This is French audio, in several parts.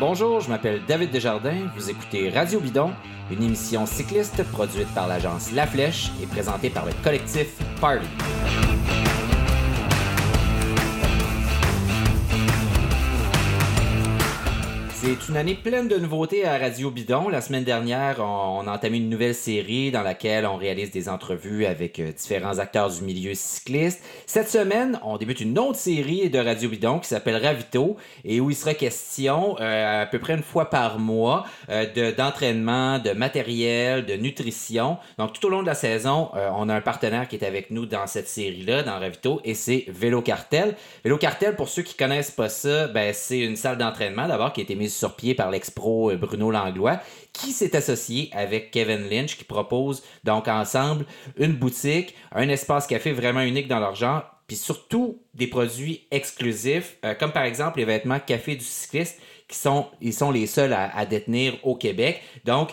Bonjour, je m'appelle David Desjardins. Vous écoutez Radio Bidon, une émission cycliste produite par l'agence La Flèche et présentée par le collectif Party. C'est une année pleine de nouveautés à Radio Bidon. La semaine dernière, on, a entamé une nouvelle série dans laquelle on réalise des entrevues avec euh, différents acteurs du milieu cycliste. Cette semaine, on débute une autre série de Radio Bidon qui s'appelle Ravito et où il sera question euh, à peu près une fois par mois euh, de, d'entraînement, de matériel, de nutrition. Donc tout au long de la saison, on a un partenaire qui est avec nous dans cette série-là, dans Ravito, et c'est Vélo Cartel. Vélo Cartel, pour ceux qui connaissent pas ça, ben, c'est une salle d'entraînement d'abord qui a été mise sur pied par l'ex-pro euh, Bruno Langlois, qui s'est associé avec Kevin Lynch, qui propose donc ensemble une boutique, un espace café vraiment unique dans leur genre, puis surtout des produits exclusifs, euh, comme par exemple les vêtements café du cycliste, qui sont, ils sont les seuls à, détenir au Québec. Donc,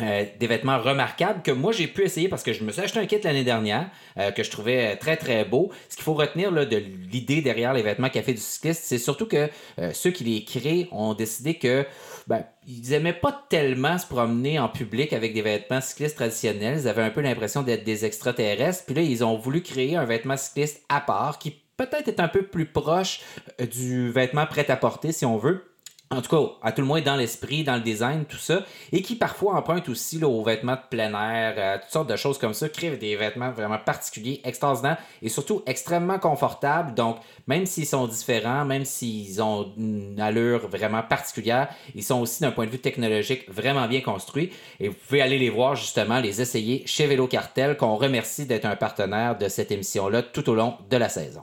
euh, des vêtements remarquables que moi j'ai pu essayer parce que je me suis acheté un kit l'année dernière que je trouvais très très beau. Ce qu'il faut retenir de l'idée derrière les vêtements café du cycliste, c'est surtout que ceux qui les créent ont décidé que ben, ils aimaient pas tellement se promener en public avec des vêtements cyclistes traditionnels. Ils avaient un peu l'impression d'être des extraterrestres. Puis là, ils ont voulu créer un vêtement cycliste à part qui peut-être est un peu plus proche euh, du vêtement prêt à porter, si on veut en tout cas, à tout le moins dans l'esprit, dans le design, tout ça, et qui parfois empruntent aussi là, aux vêtements de plein air, euh, toutes sortes de choses comme ça, créent des vêtements vraiment particuliers, extraordinaires et surtout extrêmement confortables. Donc, même s'ils sont différents, même s'ils ont une allure vraiment particulière, ils sont aussi d'un point de vue technologique vraiment bien construits. Et vous pouvez aller les voir justement, les essayer chez Vélo Cartel, qu'on remercie d'être un partenaire de cette émission-là tout au long de la saison.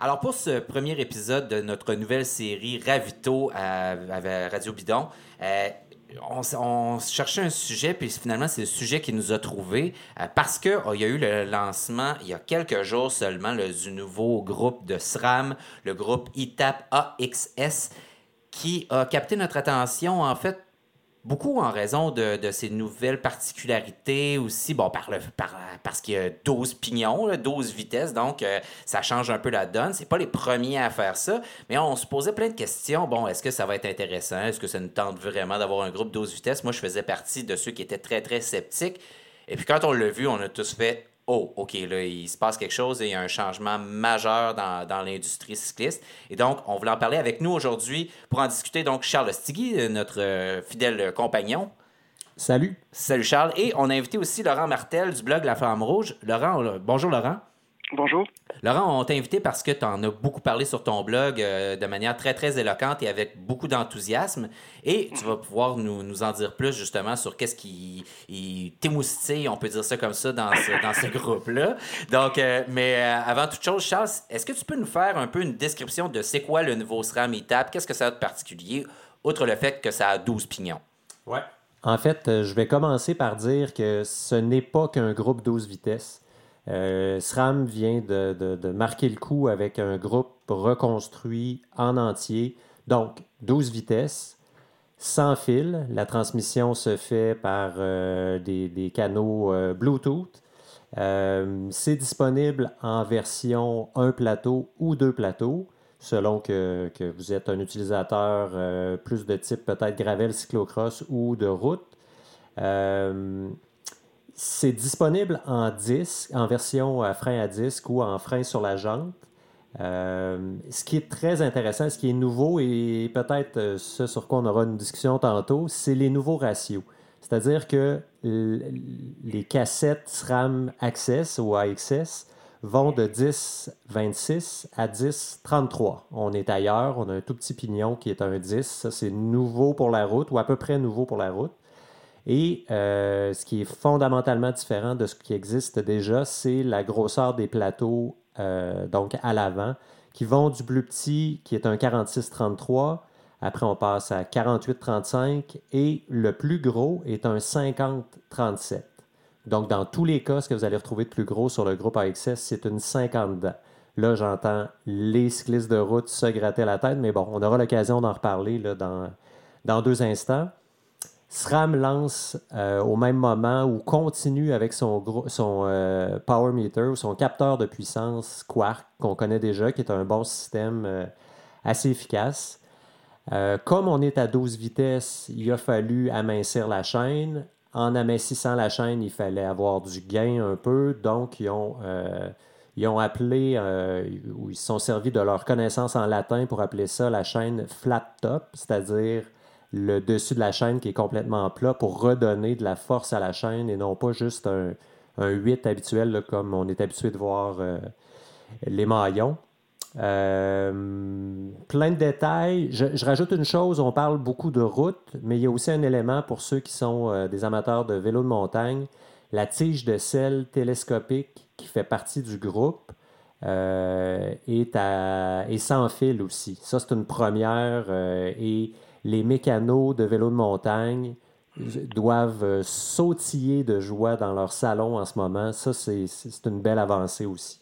Alors pour ce premier épisode de notre nouvelle série Ravito à, Radio Bidon, euh, on, cherchait un sujet, puis finalement, c'est le sujet qui nous a trouvé euh, parce qu'il oh, y a eu le lancement il y a quelques jours seulement du nouveau groupe de SRAM, le groupe ITAP AXS, qui a capté notre attention en fait beaucoup en raison de, ces nouvelles particularités aussi, bon, par le, par, parce qu'il y a 12 pignons, 12 vitesses, donc euh, ça change un peu la donne. C'est pas les premiers à faire ça, mais on se posait plein de questions. Bon, est-ce que ça va être intéressant? Est-ce que ça nous tente vraiment d'avoir un groupe 12 vitesses? Moi, je faisais partie de ceux qui étaient très, très sceptiques. Et puis quand on l'a vu, on a tous fait oh, OK, là, il se passe quelque chose et il y a un changement majeur dans, l'industrie cycliste. Et donc, on voulait en parler avec nous aujourd'hui pour en discuter. Donc, Charles Stigui, notre euh, fidèle compagnon. Salut. Salut Charles. Et on a invité aussi Laurent Martel du blog La Femme Rouge. Laurent, bonjour Laurent. Bonjour. Laurent, on t'a invité parce que tu en as beaucoup parlé sur ton blog euh, de manière très, très éloquente et avec beaucoup d'enthousiasme. Et tu vas pouvoir nous, en dire plus justement sur qu'est-ce qui t'émoustille, on peut dire ça comme ça, dans ce, dans ce groupe-là. Donc, euh, mais euh, avant toute chose, Charles, est-ce que tu peux nous faire un peu une description de c'est quoi le nouveau SRAM ETAP? Qu'est-ce que ça a de particulier, outre le fait que ça a 12 pignons? Ouais. En fait, je vais commencer par dire que ce n'est pas qu'un groupe 12 vitesses. Euh, SRAM vient de, marquer le coup avec un groupe reconstruit en entier. Donc, 12 vitesses, sans fil. La transmission se fait par euh, des, canaux euh, Bluetooth. C'est disponible en version un plateau ou deux plateaux, selon que, que vous êtes un utilisateur plus de type peut-être gravel, cyclocross ou de route. C'est disponible en disque, en version à frein à disque ou en frein sur la jante. Euh, ce qui est très intéressant, ce qui est nouveau et peut-être euh, ce sur quoi on aura une discussion tantôt, c'est les nouveaux ratios. C'est-à-dire que les cassettes SRAM Access ou AXS vont de 10-26 à 10-33. On est ailleurs, on a un tout petit pignon qui est un 10. Ça, c'est nouveau pour la route ou à peu près nouveau pour la route. Et euh, ce qui est fondamentalement différent de ce qui existe déjà, c'est la grosseur des plateaux, euh, donc à l'avant, qui vont du plus petit, qui est un 46-33, après on passe à 48-35, et le plus gros est un 50-37. Donc dans tous les cas, ce que vous allez retrouver de plus gros sur le groupe AXS, c'est une 50 dents. Là, j'entends les cyclistes de route se gratter la tête, mais bon, on aura l'occasion d'en reparler dans deux instants. SRAM lance au même moment ou continue avec son, son power meter ou son capteur de puissance Quark qu'on connaît déjà, qui est un bon système assez efficace. comme on est à 12 vitesses, il a fallu amincir la chaîne. En amincissant la chaîne, il fallait avoir du gain un peu. Donc, ils ont, euh, ils ont appelé, euh, ou ils se sont servis de leur connaissance en latin pour appeler ça la chaîne flat top, c'est-à-dire le dessus de la chaîne qui est complètement plat pour redonner de la force à la chaîne et non pas juste un, 8 habituel comme on est habitué de voir euh, les maillons. Euh, plein de détails. Je, rajoute une chose, on parle beaucoup de route, mais il y a aussi un élément pour ceux qui sont euh, des amateurs de vélo de montagne. La tige de sel télescopique qui fait partie du groupe est, à, sans fil aussi. Ça, c'est une première et les mécanos de vélo de montagne doivent sautiller de joie dans leur salon en ce moment. Ça, c'est une belle avancée aussi.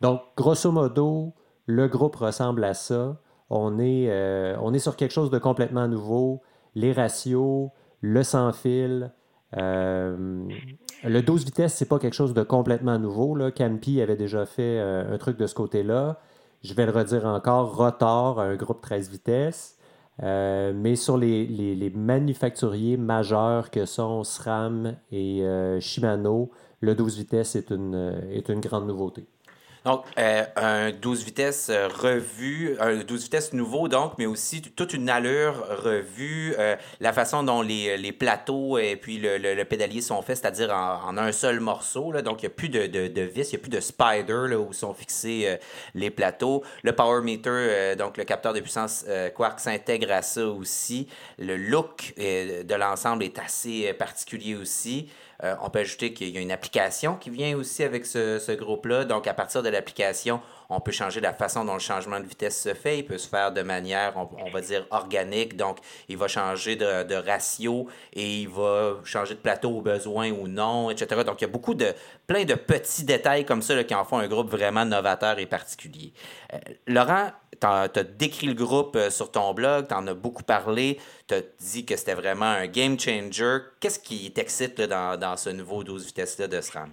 Donc, grosso modo, le groupe ressemble à ça. On est, euh, sur quelque chose de complètement nouveau. Les ratios, le sans-fil. Euh, le 12 vitesses, c'est pas quelque chose de complètement nouveau. Là. Avait déjà fait euh, un truc de ce côté-là. Je vais le redire encore, Rotor, un groupe 13 vitesses. Mais sur les, les, manufacturiers majeurs que sont SRAM et Shimano, le 12 vitesses est une, est une grande nouveauté. Donc, euh, un 12 vitesses euh, revu, un 12 vitesses nouveau, donc, mais aussi toute une allure revue, euh, la façon dont les, les, plateaux et puis le, le, pédalier sont faits, c'est-à-dire en, un seul morceau. Là, donc, il n'y a plus de, de, de, vis, il n'y a plus de spider là, où sont fixés les plateaux. Le power meter, donc le capteur de puissance Quark s'intègre à ça aussi. Le look de l'ensemble est assez particulier aussi. Euh, on peut ajouter qu'il y a une application qui vient aussi avec ce, groupe-là. Donc, à partir de l'application, on peut changer la façon dont le changement de vitesse se fait. Il peut se faire de manière, on, va dire, organique. Donc, il va changer de, ratio et il va changer de plateau au besoin ou non, etc. Donc, il y a beaucoup de, plein de petits détails comme ça qui en font un groupe vraiment novateur et particulier. Euh, Laurent, tu as, décrit le groupe euh, sur ton blog, tu en as beaucoup parlé, tu as dit que c'était vraiment un game changer. Qu'est-ce qui t'excite dans, ce nouveau 12 vitesses-là de SRAM?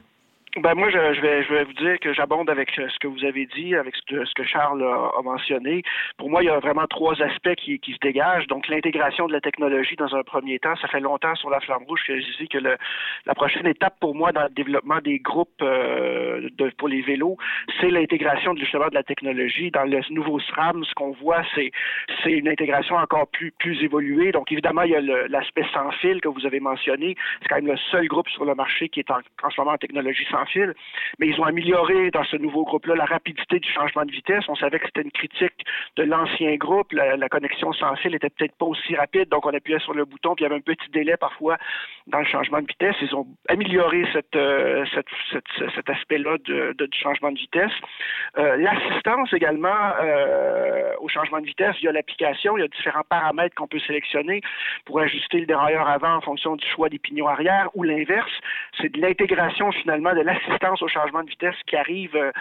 Ben moi, je, vais, vous dire que j'abonde avec ce que vous avez dit, avec ce que, Charles a, mentionné. Pour moi, il y a vraiment trois aspects qui, se dégagent. Donc, l'intégration de la technologie dans un premier temps. Ça fait longtemps sur la flamme rouge que je dis que la prochaine étape pour moi dans le développement des groupes euh, pour les vélos, c'est l'intégration justement de la technologie. Dans le nouveau SRAM, ce qu'on voit, c'est une intégration encore plus plus évoluée. Donc, évidemment, il y a l'aspect sans fil que vous avez mentionné. C'est quand même le seul groupe sur le marché qui est en, en ce moment en technologie sans mais ils ont amélioré dans ce nouveau groupe-là la rapidité du changement de vitesse. On savait que c'était une critique de l'ancien groupe. La, connexion sans fil était peut-être pas aussi rapide, donc on appuyait sur le bouton, puis il y avait un petit délai parfois dans le changement de vitesse. Ils ont amélioré euh, cet aspect-là du changement de vitesse. Euh, l'assistance également euh, au changement de vitesse via l'application, il y a différents paramètres qu'on peut sélectionner pour ajuster le dérailleur avant en fonction du choix des pignons arrière ou l'inverse. C'est de l'intégration finalement de l'assistance au changement de vitesse qui arrive. Euh,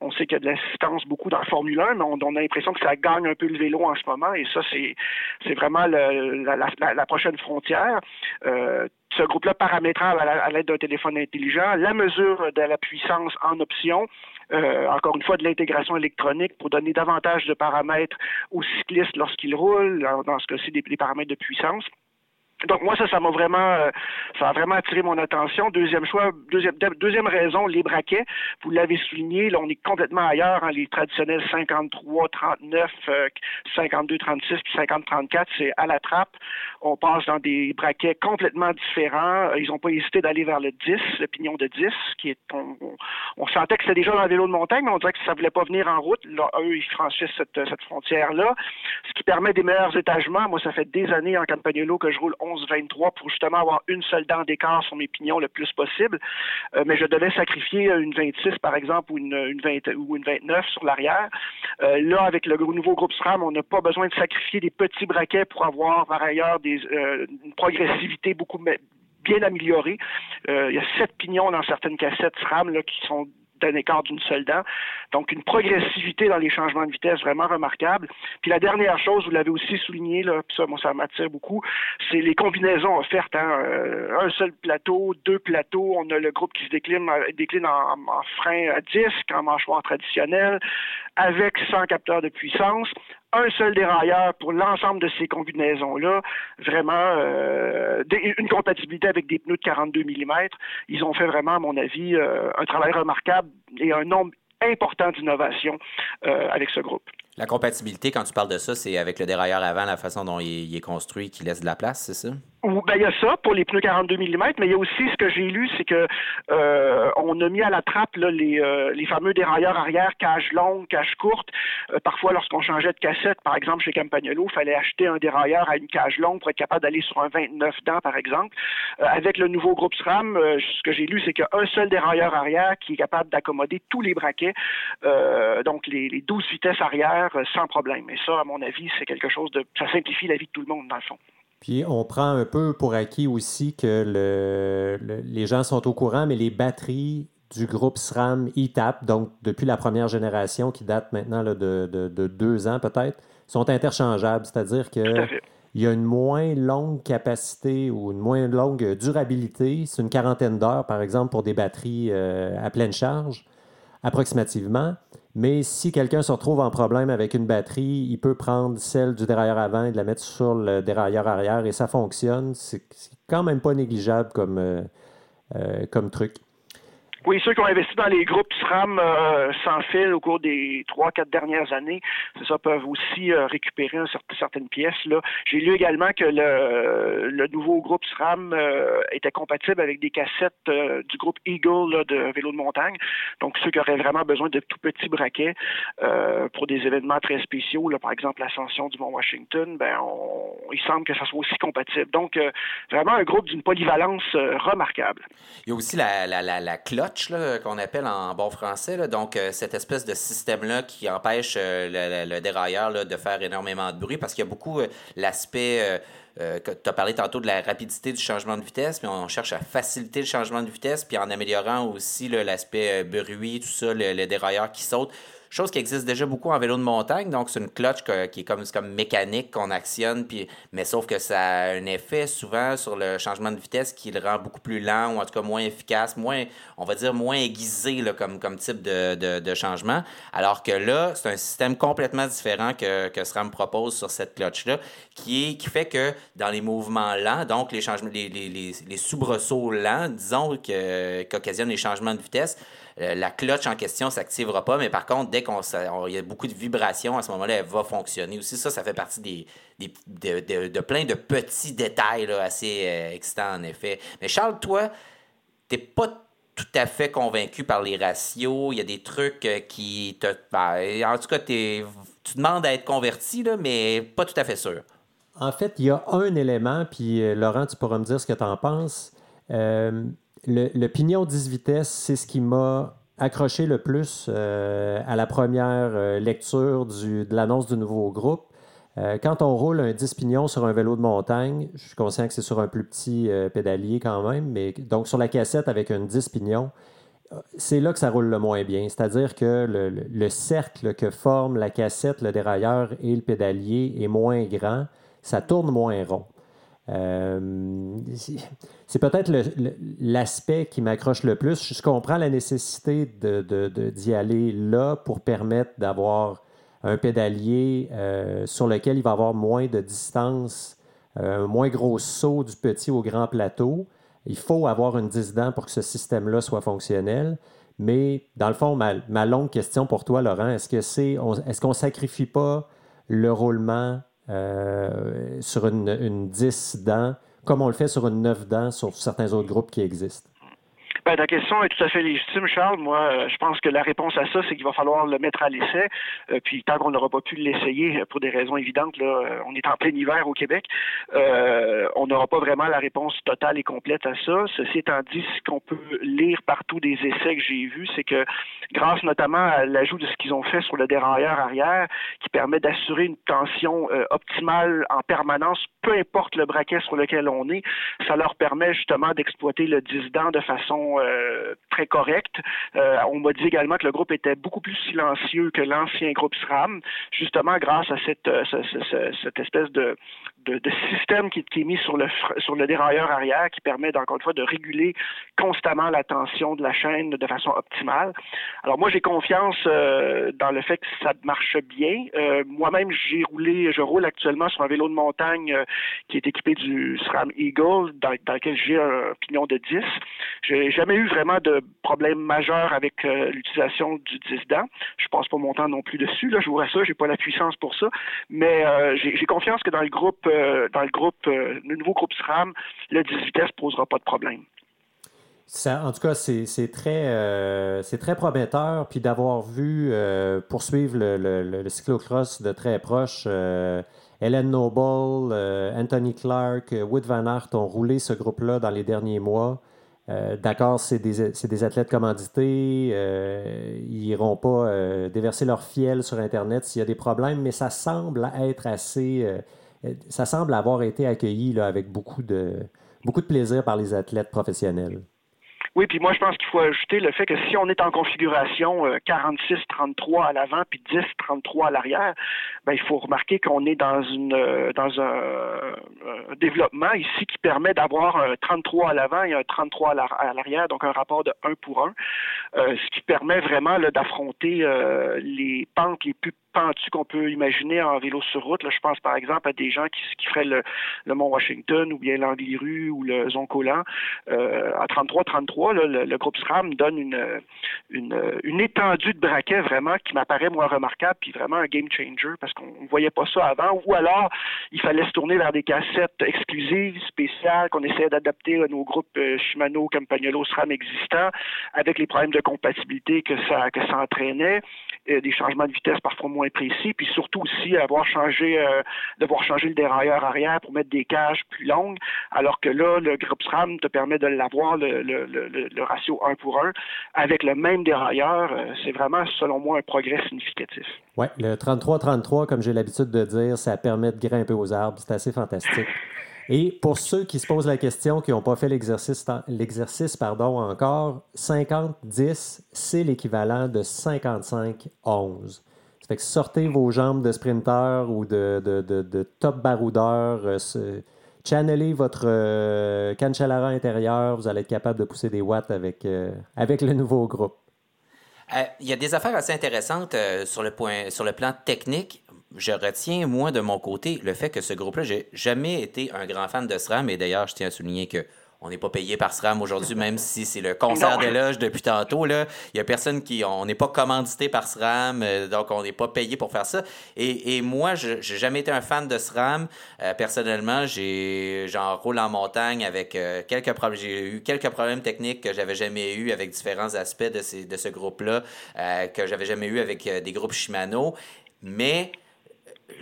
on sait qu'il y a de l'assistance beaucoup dans la Formule 1, mais on, a l'impression que ça gagne un peu le vélo en ce moment, et ça, c'est, vraiment la, prochaine frontière. Euh, ce groupe-là paramétrable à l'aide d'un téléphone intelligent, la mesure de la puissance en option, euh, encore une fois de l'intégration électronique pour donner davantage de paramètres aux cyclistes lorsqu'ils roulent, dans ce cas-ci des paramètres de puissance. Donc moi ça ça m'a vraiment euh, ça a vraiment attiré mon attention. Deuxième choix, deuxième deuxième raison, les braquets. Vous l'avez souligné, là on est complètement ailleurs. Hein, les traditionnels 53, 39, 52, 36 puis 50, 34, c'est à la trappe. On passe dans des braquets complètement différents. Ils n'ont pas hésité d'aller vers le 10, le pignon de 10, qui est on, sentait que c'était déjà dans le vélo de montagne, mais on dirait que ça voulait pas venir en route. Là, eux, ils franchissent cette, cette frontière là, ce qui permet des meilleurs étagements. Moi, ça fait des années en Campagnolo que je roule 11-23 pour justement avoir une seule dent d'écart sur mes pignons le plus possible. Euh, mais je devais sacrifier une 26, par exemple, ou une, une 20, ou une 29 sur l'arrière. Euh, là, avec le nouveau groupe SRAM, on n'a pas besoin de sacrifier des petits braquets pour avoir, par ailleurs, euh, une progressivité beaucoup bien améliorée. il y a sept pignons dans certaines cassettes SRAM là, qui sont un écart d'une seule dent. Donc, une progressivité dans les changements de vitesse vraiment remarquable. Puis la dernière chose, vous l'avez aussi souligné, là, puis ça, moi, ça m'attire beaucoup, c'est les combinaisons offertes. Hein. Euh, un seul plateau, deux plateaux, on a le groupe qui se décline, décline en, en frein à disque, en mâchoire traditionnelle, avec 100 capteurs de puissance un seul dérailleur pour l'ensemble de ces combinaisons-là, vraiment euh, une compatibilité avec des pneus de 42 mm. Ils ont fait vraiment, à mon avis, euh, un travail remarquable et un nombre important d'innovations euh, avec ce groupe. La compatibilité, quand tu parles de ça, c'est avec le dérailleur avant, la façon dont il est construit, qui laisse de la place, c'est ça? Ben, il y a ça pour les pneus 42 mm, mais il y a aussi ce que j'ai lu, c'est que euh, on a mis à la trappe les, euh, les fameux dérailleurs arrière, cage longue, cage courte. Euh, parfois, lorsqu'on changeait de cassette, par exemple chez Campagnolo, il fallait acheter un dérailleur à une cage longue pour être capable d'aller sur un 29 dents, par exemple. avec le nouveau groupe SRAM, ce que j'ai lu, c'est qu'il y a un seul dérailleur arrière qui est capable d'accommoder tous les braquets, donc les, les 12 vitesses arrière sans problème. Et ça, à mon avis, c'est quelque chose de... ça simplifie la vie de tout le monde, dans le fond. Puis on prend un peu pour acquis aussi que le, les gens sont au courant, mais les batteries du groupe SRAM ETAP, donc depuis la première génération qui date maintenant de, de, deux ans peut-être, sont interchangeables. C'est-à-dire qu'il y a une moins longue capacité ou une moins longue durabilité. C'est une quarantaine d'heures, par exemple, pour des batteries euh, à pleine charge, approximativement. Mais si quelqu'un se retrouve en problème avec une batterie, il peut prendre celle du dérailleur avant et de la mettre sur le dérailleur arrière et ça fonctionne. C'est quand même pas négligeable comme, euh, euh, comme truc. Oui, ceux qui ont investi dans les groupes SRAM euh, sans fil au cours des trois, quatre dernières années, c'est ça, peuvent aussi euh, récupérer certaines pièces. J'ai lu également que le, nouveau groupe SRAM euh, était compatible avec des cassettes du groupe Eagle de vélo de montagne. Donc, ceux qui auraient vraiment besoin de tout petits braquets pour des événements très spéciaux, là, par exemple l'ascension du Mont Washington, ben, il semble que ça soit aussi compatible. Donc, vraiment un groupe d'une polyvalence remarquable. Il y a aussi la, la, la, la qu'on appelle en bon français. Donc, euh, cette espèce de système-là qui empêche euh, le, dérailleur de faire énormément de bruit parce qu'il y a beaucoup euh, l'aspect. que tu as parlé tantôt de la rapidité du changement de vitesse, mais on cherche à faciliter le changement de vitesse, puis en améliorant aussi l'aspect bruit, tout ça, le, le, dérailleur qui saute chose qui existe déjà beaucoup en vélo de montagne. Donc, c'est une clutch qui est comme, comme mécanique qu'on actionne, puis, mais sauf que ça a un effet souvent sur le changement de vitesse qui le rend beaucoup plus lent ou en tout cas moins efficace, moins, on va dire, moins aiguisé comme, comme type de, de, changement. Alors que là, c'est un système complètement différent que, que SRAM propose sur cette clutch-là, qui, qui fait que dans les mouvements lents, donc les, changements, les, les, les, soubresauts lents, disons, qu'occasionnent les changements de vitesse, la cloche en question s'activera pas, mais par contre, dès qu'on y a beaucoup de vibrations, à ce moment-là, elle va fonctionner aussi. Ça, ça fait partie des, de, plein de petits détails assez euh, excitants, en effet. Mais Charles, toi, t'es pas tout à fait convaincu par les ratios. Il y a des trucs euh, qui te. Ben, en tout cas, tu demandes à être converti, là, mais pas tout à fait sûr. En fait, il y a un élément, puis Laurent, tu pourras me dire ce que tu en penses le, pignon 10 vitesses, c'est ce qui m'a accroché le plus euh, à la première euh, lecture de l'annonce du nouveau groupe. Euh, quand on roule un 10 pignons sur un vélo de montagne, je suis conscient que c'est sur un plus petit pédalier quand même, mais donc sur la cassette avec un 10 pignons, c'est là que ça roule le moins bien. C'est-à-dire que le, cercle que forme la cassette, le dérailleur et le pédalier est moins grand, ça tourne moins rond. Euh, c'est peut-être l'aspect qui m'accroche le plus. Je comprends la nécessité d'y de, aller là pour permettre d'avoir un pédalier euh, sur lequel il va avoir moins de distance, euh, un moins gros saut du petit au grand plateau. Il faut avoir une 10 dents pour que ce système-là soit fonctionnel. Mais dans le fond, ma, ma longue question pour toi, Laurent, est-ce que c'est, est-ce qu'on sacrifie pas le roulement euh, sur une, une 10 dents, comme on le fait sur une 9 dents sur certains autres groupes qui existent? Ben, ta question est tout à fait légitime, Charles. Moi, euh, je pense que la réponse à ça, c'est qu'il va falloir le mettre à l'essai. Euh, puis tant qu'on n'aura pas pu l'essayer euh, pour des raisons évidentes, là, on est en plein hiver au Québec, on n'aura pas vraiment la réponse totale et complète à ça. Ceci étant dit, ce qu'on peut lire partout des essais que j'ai vus, c'est que grâce notamment à l'ajout de ce qu'ils ont fait sur le dérailleur arrière, qui permet d'assurer une tension optimale en permanence, peu importe le braquet sur lequel on est, ça leur permet justement d'exploiter le 10 dents de façon façon très correcte. on m'a dit également que le groupe était beaucoup plus silencieux que l'ancien groupe SRAM, justement grâce à cette, cette espèce de, de, système qui, est mis sur le, sur le dérailleur arrière qui permet, encore une fois, de réguler constamment la tension de la chaîne de façon optimale. Alors moi, j'ai confiance euh, dans le fait que ça marche bien. Euh, moi-même, j'ai roulé, je roule actuellement sur un vélo de montagne euh, qui est équipé du SRAM Eagle, dans, lequel j'ai un pignon de 10. J'ai jamais eu vraiment de problème majeur avec l'utilisation du 10 dents. Je passe pas mon temps non plus dessus. Là, je vous rassure, j'ai pas la puissance pour ça. Mais j'ai confiance que dans le groupe euh, dans le groupe, euh, le nouveau groupe SRAM, le 10 vitesses ne posera pas de problème. en tout cas, c'est très, euh, très prometteur. Puis d'avoir vu poursuivre le, le, cyclocross de très proche, Helen Noble, Anthony Clark, Wood Van Aert ont roulé ce groupe-là dans les derniers mois. D'accord, c'est des, des, athlètes commandités. ils n'iront pas déverser leur fiel sur Internet s'il y a des problèmes, mais ça semble être assez ça semble avoir été accueilli avec beaucoup de, beaucoup de plaisir par les athlètes professionnels. Oui, puis moi, je pense qu'il faut ajouter le fait que si on est en configuration 46-33 euh, à l'avant puis 10-33 à l'arrière, ben, il faut remarquer qu'on est dans une euh, dans un, développement ici qui permet d'avoir un 33 à l'avant et un 33 à l'arrière, donc un rapport de 1 pour 1, euh, ce qui permet vraiment d'affronter les pentes les plus pentu qu'on peut imaginer en vélo sur route? Là, je pense par exemple à des gens qui, qui feraient le, Mont Washington ou bien l'Angliru ou le Zoncolan. Euh, à 33-33, le, groupe SRAM donne une, une, étendue de braquet vraiment qui m'apparaît moins remarquable puis vraiment un game changer parce qu'on ne voyait pas ça avant. Ou alors, il fallait se tourner vers des cassettes exclusives, spéciales, qu'on essayait d'adapter à nos groupes euh, Shimano, Campagnolo, SRAM existants avec les problèmes de compatibilité que ça, que ça entraînait, des changements de vitesse parfois moins précis, puis surtout aussi avoir changé, euh, devoir changer le dérailleur arrière pour mettre des cages plus longues, alors que là, le groupe SRAM te permet de l'avoir, le, le, le, ratio 1 pour 1, avec le même dérailleur. Euh, c'est vraiment, selon moi, un progrès significatif. Oui, le 33-33, comme j'ai l'habitude de dire, ça permet de grimper aux arbres. C'est assez fantastique. Et pour ceux qui se posent la question, qui n'ont pas fait l'exercice, encore, 50-10, c'est l'équivalent de 55-11. Ça fait que sortez vos jambes de sprinter ou de, de, top baroudeur, euh, votre euh, intérieur, vous allez être capable de pousser des watts avec, euh, avec le nouveau groupe. Il y a des affaires assez intéressantes sur, le point, sur le plan technique. Je retiens, moi, de mon côté, le fait que ce groupe-là, j'ai jamais été un grand fan de SRAM, et d'ailleurs, je tiens à souligner que on n'est pas payé par SRAM aujourd'hui, même si c'est le concert d'éloge depuis tantôt. Il n'y a personne qui. On n'est pas commandité par SRAM, euh, donc on n'est pas payé pour faire ça. Et, moi, je n'ai jamais été un fan de SRAM. Euh, personnellement, j'ai j'en roule en montagne avec euh, quelques problèmes. J'ai eu quelques problèmes techniques que j'avais jamais eu avec différents aspects de, ces, de ce groupe-là, que j'avais jamais eu avec des groupes Shimano. Mais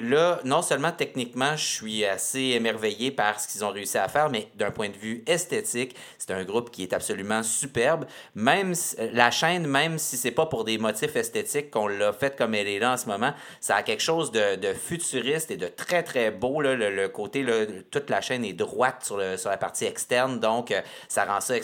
là, non seulement techniquement, je suis assez émerveillé par ce qu'ils ont réussi à faire, mais d'un point de vue esthétique, c'est un groupe qui est absolument superbe. Même la chaîne, même si c'est pas pour des motifs esthétiques qu'on l'a fait comme elle est là en ce moment, ça a quelque chose de, futuriste et de très très beau. le, côté, toute la chaîne est droite sur, le, la partie externe, donc euh, ça rend ça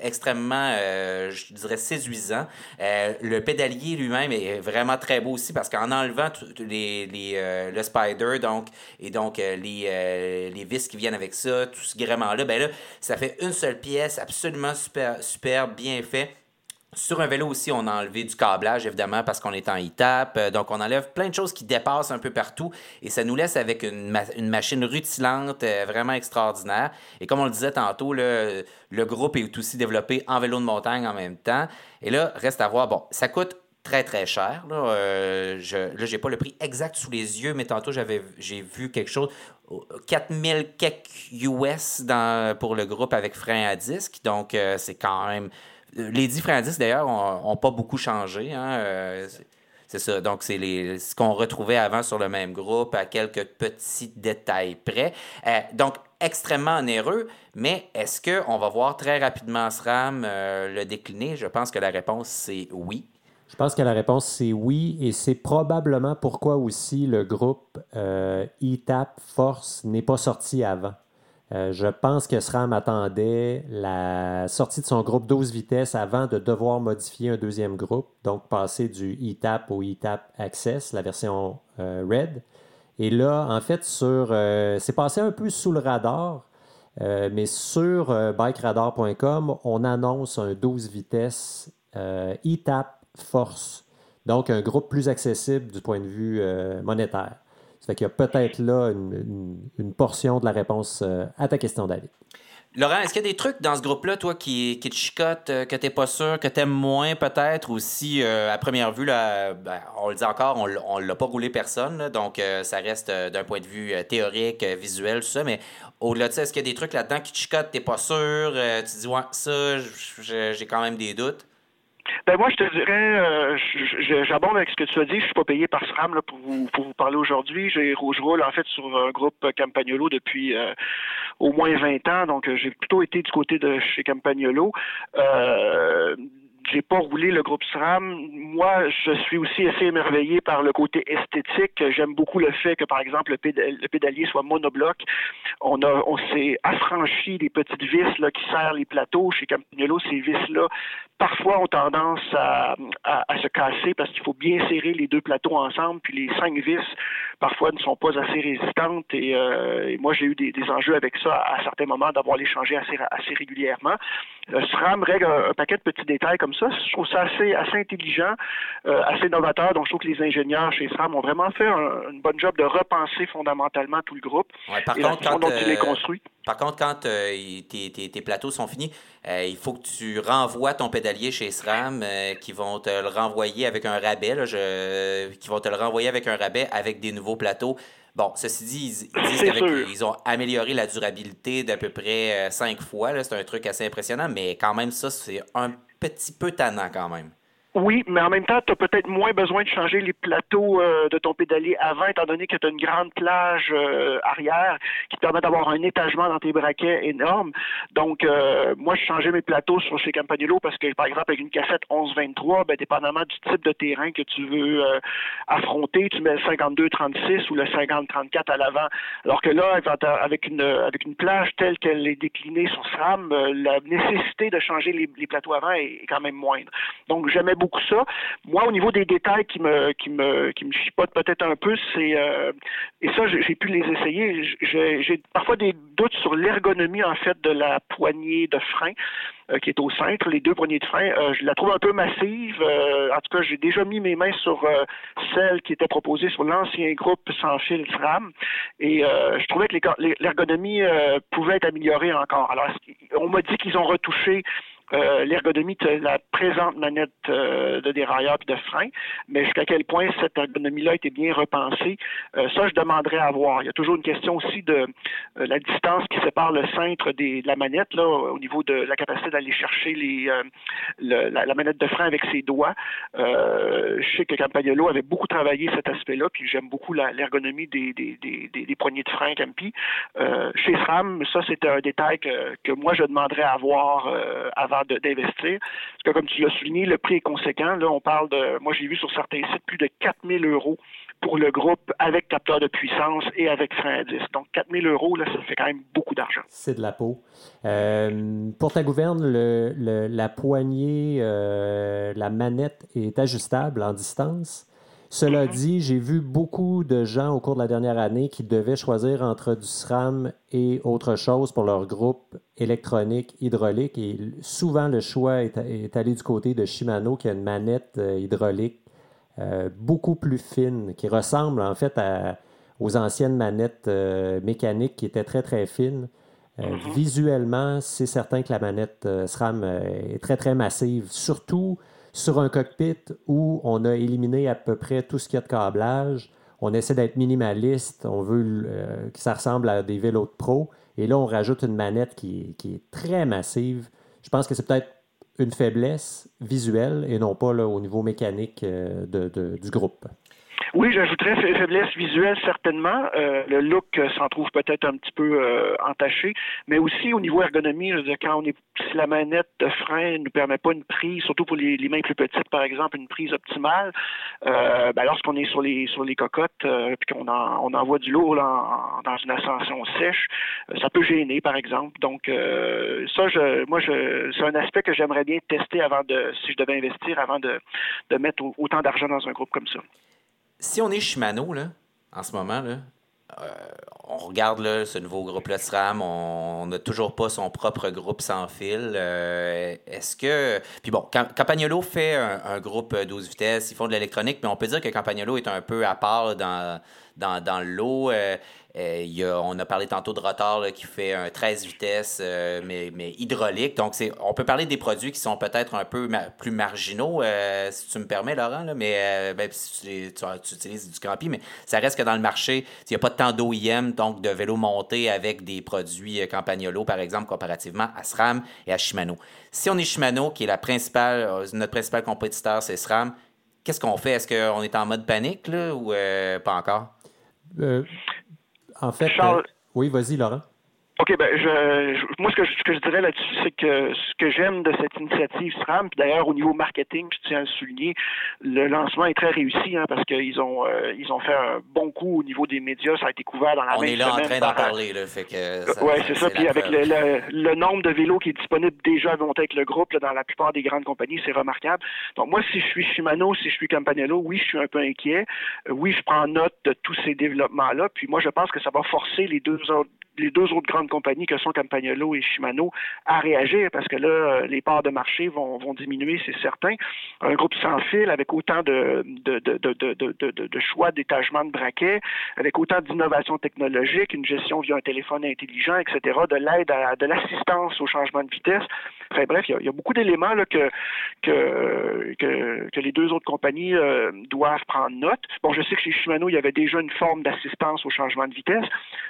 extrêmement, euh, je dirais, séduisant. Euh, le pédalier lui-même est vraiment très beau aussi parce qu'en enlevant les euh, le spider, donc, et donc euh, les, euh, les vis qui viennent avec ça, tout ce gréement-là, ben là, ça fait une seule pièce, absolument super, super bien fait. Sur un vélo aussi, on a enlevé du câblage, évidemment, parce qu'on est en e-tap. Donc, on enlève plein de choses qui dépassent un peu partout et ça nous laisse avec une, une machine rutilante vraiment extraordinaire. Et comme on le disait tantôt, le, le groupe est aussi développé en vélo de montagne en même temps. Et là, reste à voir, bon, ça coûte très très cher. Là, euh, je j'ai pas le prix exact sous les yeux, mais tantôt j'avais j'ai vu quelque chose 4000 quelques US dans, pour le groupe avec frein à disque. Donc euh, c'est quand même les 10 freins à disque d'ailleurs ont, pas beaucoup changé. Hein, euh, c'est ça. Donc, c'est ce qu'on retrouvait avant sur le même groupe à quelques petits détails près. donc, extrêmement onéreux, mais est-ce qu'on va voir très rapidement SRAM le décliner? Je pense que la réponse, c'est oui. Je pense que la réponse, c'est oui, et c'est probablement pourquoi aussi le groupe euh, ETAP Force n'est pas sorti avant. Euh, je pense que SRAM attendait la sortie de son groupe 12 vitesses avant de devoir modifier un deuxième groupe, donc passer du eTap au eTap Access, la version euh, Red. Et là, en fait, sur, c'est passé un peu sous le radar, mais sur bikeradar.com, on annonce un 12 vitesses eTap Force, donc un groupe plus accessible du point de vue monétaire. Ça fait qu'il y a peut-être là une, portion de la réponse euh, à ta question, David. Laurent, est-ce qu'il y a des trucs dans ce groupe-là, toi, qui, qui te chicotent, euh, que tu n'es pas sûr, que tu aimes moins peut-être, ou si euh, à première vue, là, ben, on le dit encore, on ne l'a pas roulé personne, donc ça reste d'un point de vue théorique, visuel, tout ça, mais au-delà de ça, est-ce qu'il y a des trucs là-dedans qui te chicotent, tu n'es pas sûr, tu dis, ouais, ça, j'ai quand même des doutes? Ben moi, je te dirais, euh, j'abonde avec ce que tu as dit. Je suis pas payé par SRAM pour, vous, pour vous parler aujourd'hui. Je roule en fait sur un groupe Campagnolo depuis euh, au moins 20 ans, donc euh, j'ai plutôt été du côté de chez Campagnolo. Euh, j'ai pas roulé le groupe SRAM. Moi, je suis aussi assez émerveillé par le côté esthétique. J'aime beaucoup le fait que, par exemple, le, pédalier soit monobloc. On a, on s'est affranchi des petites vis là, qui serrent les plateaux. Chez Campagnolo, ces vis-là, parfois, ont tendance à, à, se casser parce qu'il faut bien serrer les deux plateaux ensemble. Puis les cinq vis, parfois, ne sont pas assez résistantes. Et, euh, moi, j'ai eu des, des, enjeux avec ça à, certains moments d'avoir les changer assez, assez régulièrement. Le SRAM règle un, un paquet de petits détails comme ça. Je trouve ça assez, assez intelligent, euh, assez novateur. Donc, je trouve que les ingénieurs chez SRAM ont vraiment fait un, une bonne job de repenser fondamentalement tout le groupe par contre, quand, dont il est euh, construit. Par contre, quand euh, tes, tes, plateaux sont finis, il faut que tu renvoies ton pédalier chez SRAM qui vont te le renvoyer avec un rabais, qui vont te le renvoyer avec un rabais avec des nouveaux plateaux. Bon, ceci dit, ils, disent qu'ils ont amélioré la durabilité d'à peu près cinq fois. C'est un truc assez impressionnant, mais quand même, ça, c'est un petit peu tannant quand même. Oui, mais en même temps, tu as peut-être moins besoin de changer les plateaux euh, de ton pédalier avant, étant donné que tu as une grande plage euh, arrière qui te permet d'avoir un étagement dans tes braquets énorme. Donc, euh, moi, je changeais mes plateaux sur chez Campanello parce que, par exemple, avec une cassette 1123, ben, dépendamment du type de terrain que tu veux affronter, tu mets le 52-36 ou le 50-34 à l'avant. Alors que là, avec une, avec une plage telle qu'elle est déclinée sur SRAM, la nécessité de changer les, plateaux avant est, quand même moindre. Donc, j'aimais beaucoup ça. Moi, au niveau des détails qui me chipotent peut-être un peu, c'est euh, et ça, j'ai pu les essayer. J'ai parfois des doutes sur l'ergonomie en fait de la poignée de frein. Euh, qui est au centre, les deux poignées de frein. Euh, je la trouve un peu massive. en tout cas, j'ai déjà mis mes mains sur celle qui était proposée sur l'ancien groupe sans fil SRAM et je trouvais que l'ergonomie pouvait être améliorée encore. Alors, on m'a dit qu'ils ont retouché euh, l'ergonomie de la présente manette euh, de dérailleur et de frein, mais jusqu'à quel point cette ergonomie-là a été bien repensée, euh, ça, je demanderais à voir. Il y a toujours une question aussi de la distance qui sépare le centre des, de la manette, là, au niveau de la capacité d'aller chercher la, manette de frein avec ses doigts. je sais que Campagnolo avait beaucoup travaillé cet aspect-là, puis j'aime beaucoup l'ergonomie des, poignées de frein Campi. chez SRAM, ça, c'est un détail que, que moi, je demanderais à voir avant d'investir. Parce que, comme tu l'as souligné, le prix est conséquent. Là, on parle de, moi, j'ai vu sur certains sites plus de 4000 euros pour le groupe avec capteur de puissance et avec frein à disque. Donc, 4000 euros, là, ça fait quand même beaucoup d'argent. C'est de la peau. Euh, pour ta gouverne, le, la poignée, euh, la manette est ajustable en distance? Cela dit, j'ai vu beaucoup de gens au cours de la dernière année qui devaient choisir entre du SRAM et autre chose pour leur groupe électronique hydraulique. Et souvent, le choix est, allé du côté de Shimano qui a une manette euh, hydraulique euh, beaucoup plus fine, qui ressemble en fait aux anciennes manettes euh, mécaniques qui étaient très très fines. Mhm. Visuellement, c'est certain que la manette SRAM est très très massive, surtout sur un cockpit où on a éliminé à peu près tout ce qu'il y a de câblage. On essaie d'être minimaliste, on veut euh, que ça ressemble à des vélos de pro. Et là, on rajoute une manette qui, est très massive. Je pense que c'est peut-être une faiblesse visuelle et non pas au niveau mécanique euh, du groupe. Oui, j'ajouterais faiblesse visuelle certainement. Euh, le look s'en trouve peut-être un petit peu euh, entaché, mais aussi au niveau ergonomie, quand on est si la manette de frein ne nous permet pas une prise, surtout pour les, mains plus petites, par exemple, une prise optimale, euh, ben, lorsqu'on est sur les sur les cocottes euh, puis qu'on on envoie du lourd dans une ascension sèche, ça peut gêner, par exemple. Donc ça, je, moi, je, c'est un aspect que j'aimerais bien tester avant de, si je devais investir, avant de, de mettre autant d'argent dans un groupe comme ça si on est Shimano, là, en ce moment, euh, on regarde ce nouveau groupe-là de SRAM, on n'a toujours pas son propre groupe sans fil. Euh, est-ce que. Puis bon, Campagnolo fait un, groupe 12 vitesses, ils font de l'électronique, mais on peut dire que Campagnolo est un peu à part dans, dans, dans l'eau. Euh, euh, on a parlé tantôt de rotor qui fait un 13 vitesses, euh, mais, mais, hydraulique. Donc, on peut parler des produits qui sont peut-être un peu plus marginaux, euh, si tu me permets, Laurent, mais ben, si tu, utilises du Campi, mais ça reste que dans le marché, il n'y a pas tant d'OIM, donc de vélos montés avec des produits Campagnolo, par exemple, comparativement à SRAM et à Shimano. Si on est Shimano, qui est la principale, notre principal compétiteur, c'est SRAM, qu'est-ce qu'on fait? Est-ce qu'on est en mode panique là, ou pas encore? En fait, euh, oui, vas-y, Laurent. OK, ben je, moi ce que, je, ce que je dirais là-dessus, c'est que ce que j'aime de cette initiative SRAM, puis d'ailleurs au niveau marketing, je tiens à le souligner, le lancement est très réussi hein, parce qu'ils ont euh, ils ont fait un bon coup au niveau des médias, ça a été couvert dans la On même est là en train d'en parler, là, fait que. Oui, c'est ça. Puis avec le, le, nombre de vélos qui est disponible déjà à monter avec le groupe là, dans la plupart des grandes compagnies, c'est remarquable. Donc moi, si je suis Shimano, si je suis Campanello, oui, je suis un peu inquiet. Euh, oui, je prends note de tous ces développements-là. Puis moi, je pense que ça va forcer les deux autres les deux autres grandes compagnies que sont Campagnolo et Shimano à réagir parce que là, euh, les parts de marché vont, diminuer, c'est certain. Un groupe sans fil avec autant de, choix d'étagement de braquets, avec autant d'innovations technologiques, une gestion via un téléphone intelligent, etc., de l'aide à de l'assistance au changement de vitesse. Enfin bref, il y a, beaucoup d'éléments que, que, que, les deux autres compagnies euh, doivent prendre note. Bon, je sais que chez Shimano, il y avait déjà une forme d'assistance au changement de vitesse,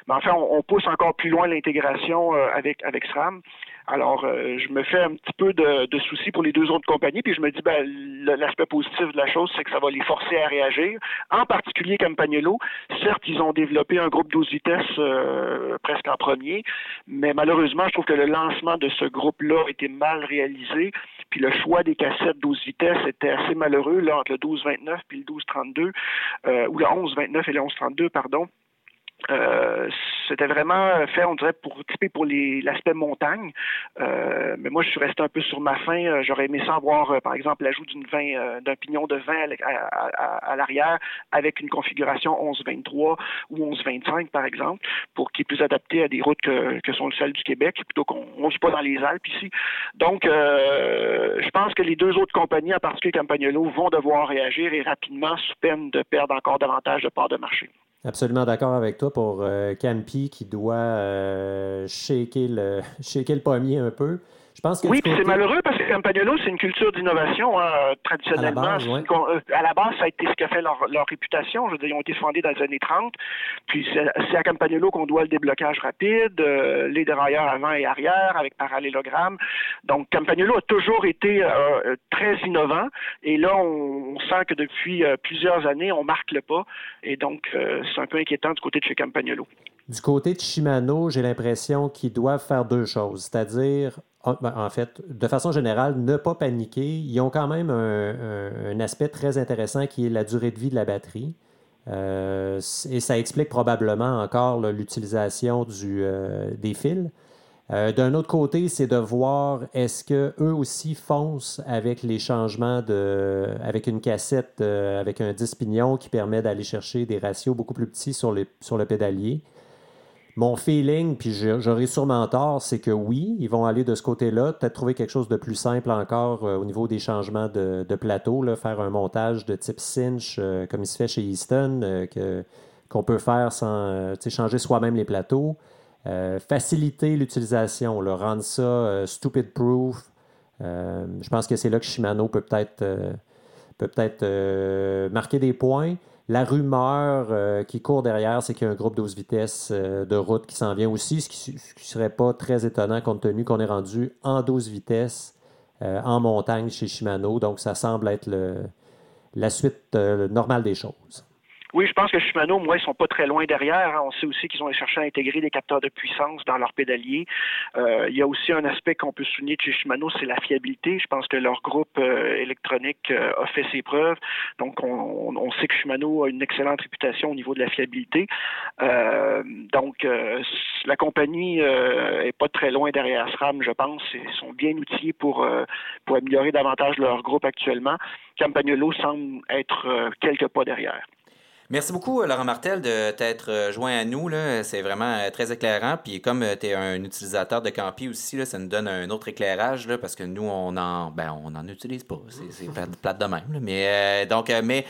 mais enfin, on, on pousse encore plus loin l'intégration euh, avec, avec SRAM. Alors, euh, je me fais un petit peu de, soucis pour les deux autres compagnies, puis je me dis, ben, l'aspect positif de la chose, c'est que ça va les forcer à réagir. En particulier Campagnolo. Certes, ils ont développé un groupe 12 vitesses euh, presque en premier, mais malheureusement, je trouve que le lancement de ce groupe-là a été mal réalisé, puis le choix des cassettes 12 vitesses était assez malheureux, là, entre le 12-29 puis le 12-32, euh, ou le 11-29 et le 11-32, pardon. Euh, c'était vraiment fait, on dirait, pour pour l'aspect montagne. Euh, mais moi, je suis resté un peu sur ma faim. Euh, j'aurais aimé ça avoir, par exemple, l'ajout d'une d'un pignon de vin à, l'arrière avec une configuration 11-23 ou 11-25, par exemple, pour qu'il est plus adapté à des routes que, sont celles du Québec, plutôt qu'on ne vit pas dans les Alpes ici. Donc, je pense que les deux autres compagnies, en particulier Campagnolo, vont devoir réagir et rapidement sous peine de perdre encore davantage de parts de marché. Absolument d'accord avec toi pour euh, qui doit euh, shaker, le, shaker le pommier un peu oui, c'est malheureux parce que Campagnolo, c'est une culture d'innovation hein, traditionnellement. À la, base, euh, à la, base, ça a été ce qui a fait leur, réputation. Je veux dire, ils ont été fondés dans les années 30. Puis c'est à Campagnolo qu'on doit le déblocage rapide, euh, les dérailleurs avant et arrière avec parallélogramme. Donc Campagnolo a toujours été euh, très innovant. Et là, on, sent que depuis plusieurs années, on marque le pas. Et donc, c'est un peu inquiétant du côté de chez Campagnolo. Du côté de Shimano, j'ai l'impression qu'ils doivent faire deux choses, c'est-à-dire ah, ben, en fait, de façon générale, ne pas paniquer. Ils ont quand même un, aspect très intéressant qui est la durée de vie de la batterie. Euh, et ça explique probablement encore l'utilisation euh, des fils. Euh, d'un autre côté, c'est de voir est-ce qu'eux aussi foncent avec les changements de. avec une cassette avec un 10 pignons qui permet d'aller chercher des ratios beaucoup plus petits sur, sur le pédalier. Mon feeling, puis j'aurais sûrement tort, c'est que oui, ils vont aller de ce côté-là, peut-être trouver quelque chose de plus simple encore euh, au niveau des changements de, plateau, faire un montage de type cinch euh, comme il se fait chez Easton, euh, qu'on peut faire sans changer soi-même les plateaux. faciliter l'utilisation, rendre ça stupid proof. je pense que c'est là que Shimano peut peut-être peut peut-être marquer des points. La rumeur euh, qui court derrière, c'est qu'il y a un groupe 12 vitesses euh, de route qui s'en vient aussi, ce qui ne serait pas très étonnant compte tenu qu'on est rendu en 12 vitesses euh, en montagne chez Shimano. Donc, ça semble être la suite normale des choses. Oui, je pense que Shimano, moi, ils sont pas très loin derrière. Hein. On sait aussi qu'ils ont cherché à intégrer des capteurs de puissance dans leur pédalier. Euh, il y a aussi un aspect qu'on peut souligner de chez Shimano, c'est la fiabilité. Je pense que leur groupe euh, électronique euh, a fait ses preuves. Donc, on, on, sait que Shimano a une excellente réputation au niveau de la fiabilité. donc, la compagnie est pas très loin derrière SRAM, je pense. Ils sont bien outillés pour, pour améliorer davantage leur groupe actuellement. Campagnolo semble être quelques pas derrière. Merci beaucoup, Laurent Martel, de t'être euh, joint à nous. C'est vraiment euh, très éclairant. Puis comme euh, tu es un utilisateur de Campi aussi, là, ça nous donne un autre éclairage là, parce que nous, on en ben, on en utilise pas. C'est plate de même. Mais donc, mais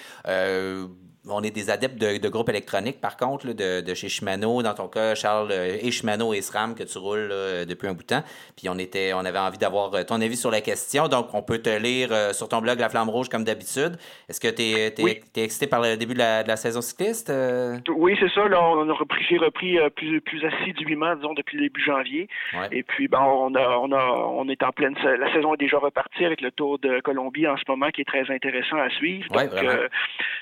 on est des adeptes de, groupes électroniques, par contre, de, chez Shimano. Dans ton cas, Charles, euh, et Shimano et SRAM que tu roules depuis un bout de temps. Puis on, était, on avait envie d'avoir euh, ton avis sur la question. Donc, on peut te lire euh, sur ton blog La Flamme Rouge comme d'habitude. Est-ce que tu es, excité par le début de la, saison cycliste? Oui, c'est ça. Là, on a repris, j'ai repris plus, plus assidûment, disons, depuis le début janvier. Et puis, ben, on, a, on, a, on est en pleine. La saison est déjà repartie avec le Tour de Colombie en ce moment qui est très intéressant à suivre. Donc,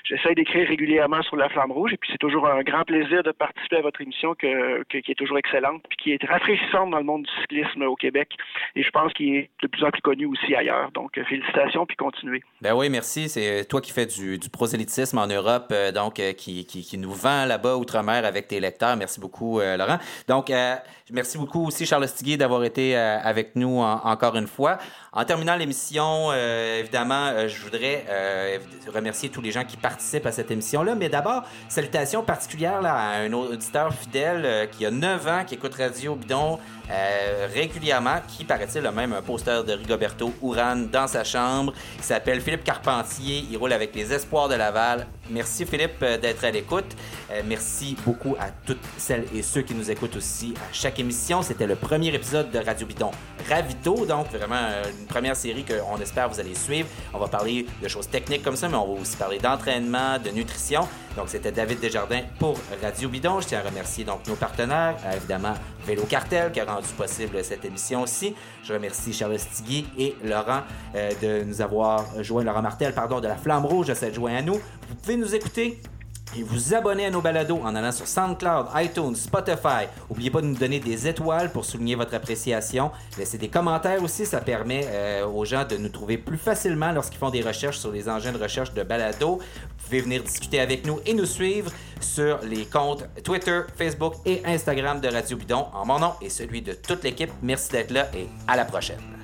j'essaie d'écrire régulièrement sur la flamme rouge et puis c'est toujours un grand plaisir de participer à votre émission qui est toujours excellente puis qui est rafraîchissante dans le monde du cyclisme au Québec et je pense qu'il est de plus en plus connu aussi ailleurs. Donc euh, félicitations puis continuez. Ben oui, merci. C'est toi qui fais du, prosélytisme en Europe, euh, donc euh, qui, nous vend là-bas outre-mer avec tes lecteurs. Merci beaucoup, Laurent. Donc merci beaucoup aussi Charles Stiguet d'avoir été avec nous encore une fois. En terminant l'émission, euh, évidemment, euh, je voudrais euh, remercier tous les gens qui participent à cette émission-là. Mais d'abord, salutations particulières à un auditeur fidèle qui a 9 ans, qui écoute Radio Bidon euh, régulièrement, qui paraît-il a même un poster de Rigoberto Urán dans sa chambre. Il s'appelle Philippe Carpentier. Il roule avec les Espoirs de Laval. Merci Philippe euh, d'être à l'écoute. Euh, merci beaucoup à toutes celles et ceux qui nous écoutent aussi à chaque émission. C'était le premier épisode de Radio Bidon Ravito, donc vraiment une première série qu'on espère vous allez suivre. On va parler de choses techniques comme ça, mais on va aussi parler d'entraînement, de nutrition. Donc c'était David Desjardins pour Radio Bidon. Je tiens à remercier donc nos partenaires, évidemment Vélo Cartel qui a rendu possible cette émission aussi. Je remercie Charles Stigui et Laurent euh, de nous avoir joint, Laurent Martel, pardon, de la Flamme Rouge de s'être joint à nous. Vous pouvez nous écouter et vous abonner à nos balados en allant sur SoundCloud, iTunes, Spotify. N'oubliez pas de nous donner des étoiles pour souligner votre appréciation. Laissez des commentaires aussi, ça permet euh, aux gens de nous trouver plus facilement lorsqu'ils font des recherches sur les engins de recherche de balado. Vous pouvez venir discuter avec nous et nous suivre sur les comptes Twitter, Facebook et Instagram de Radio Bidon en mon nom et celui de toute l'équipe. Merci d'être là et à la prochaine.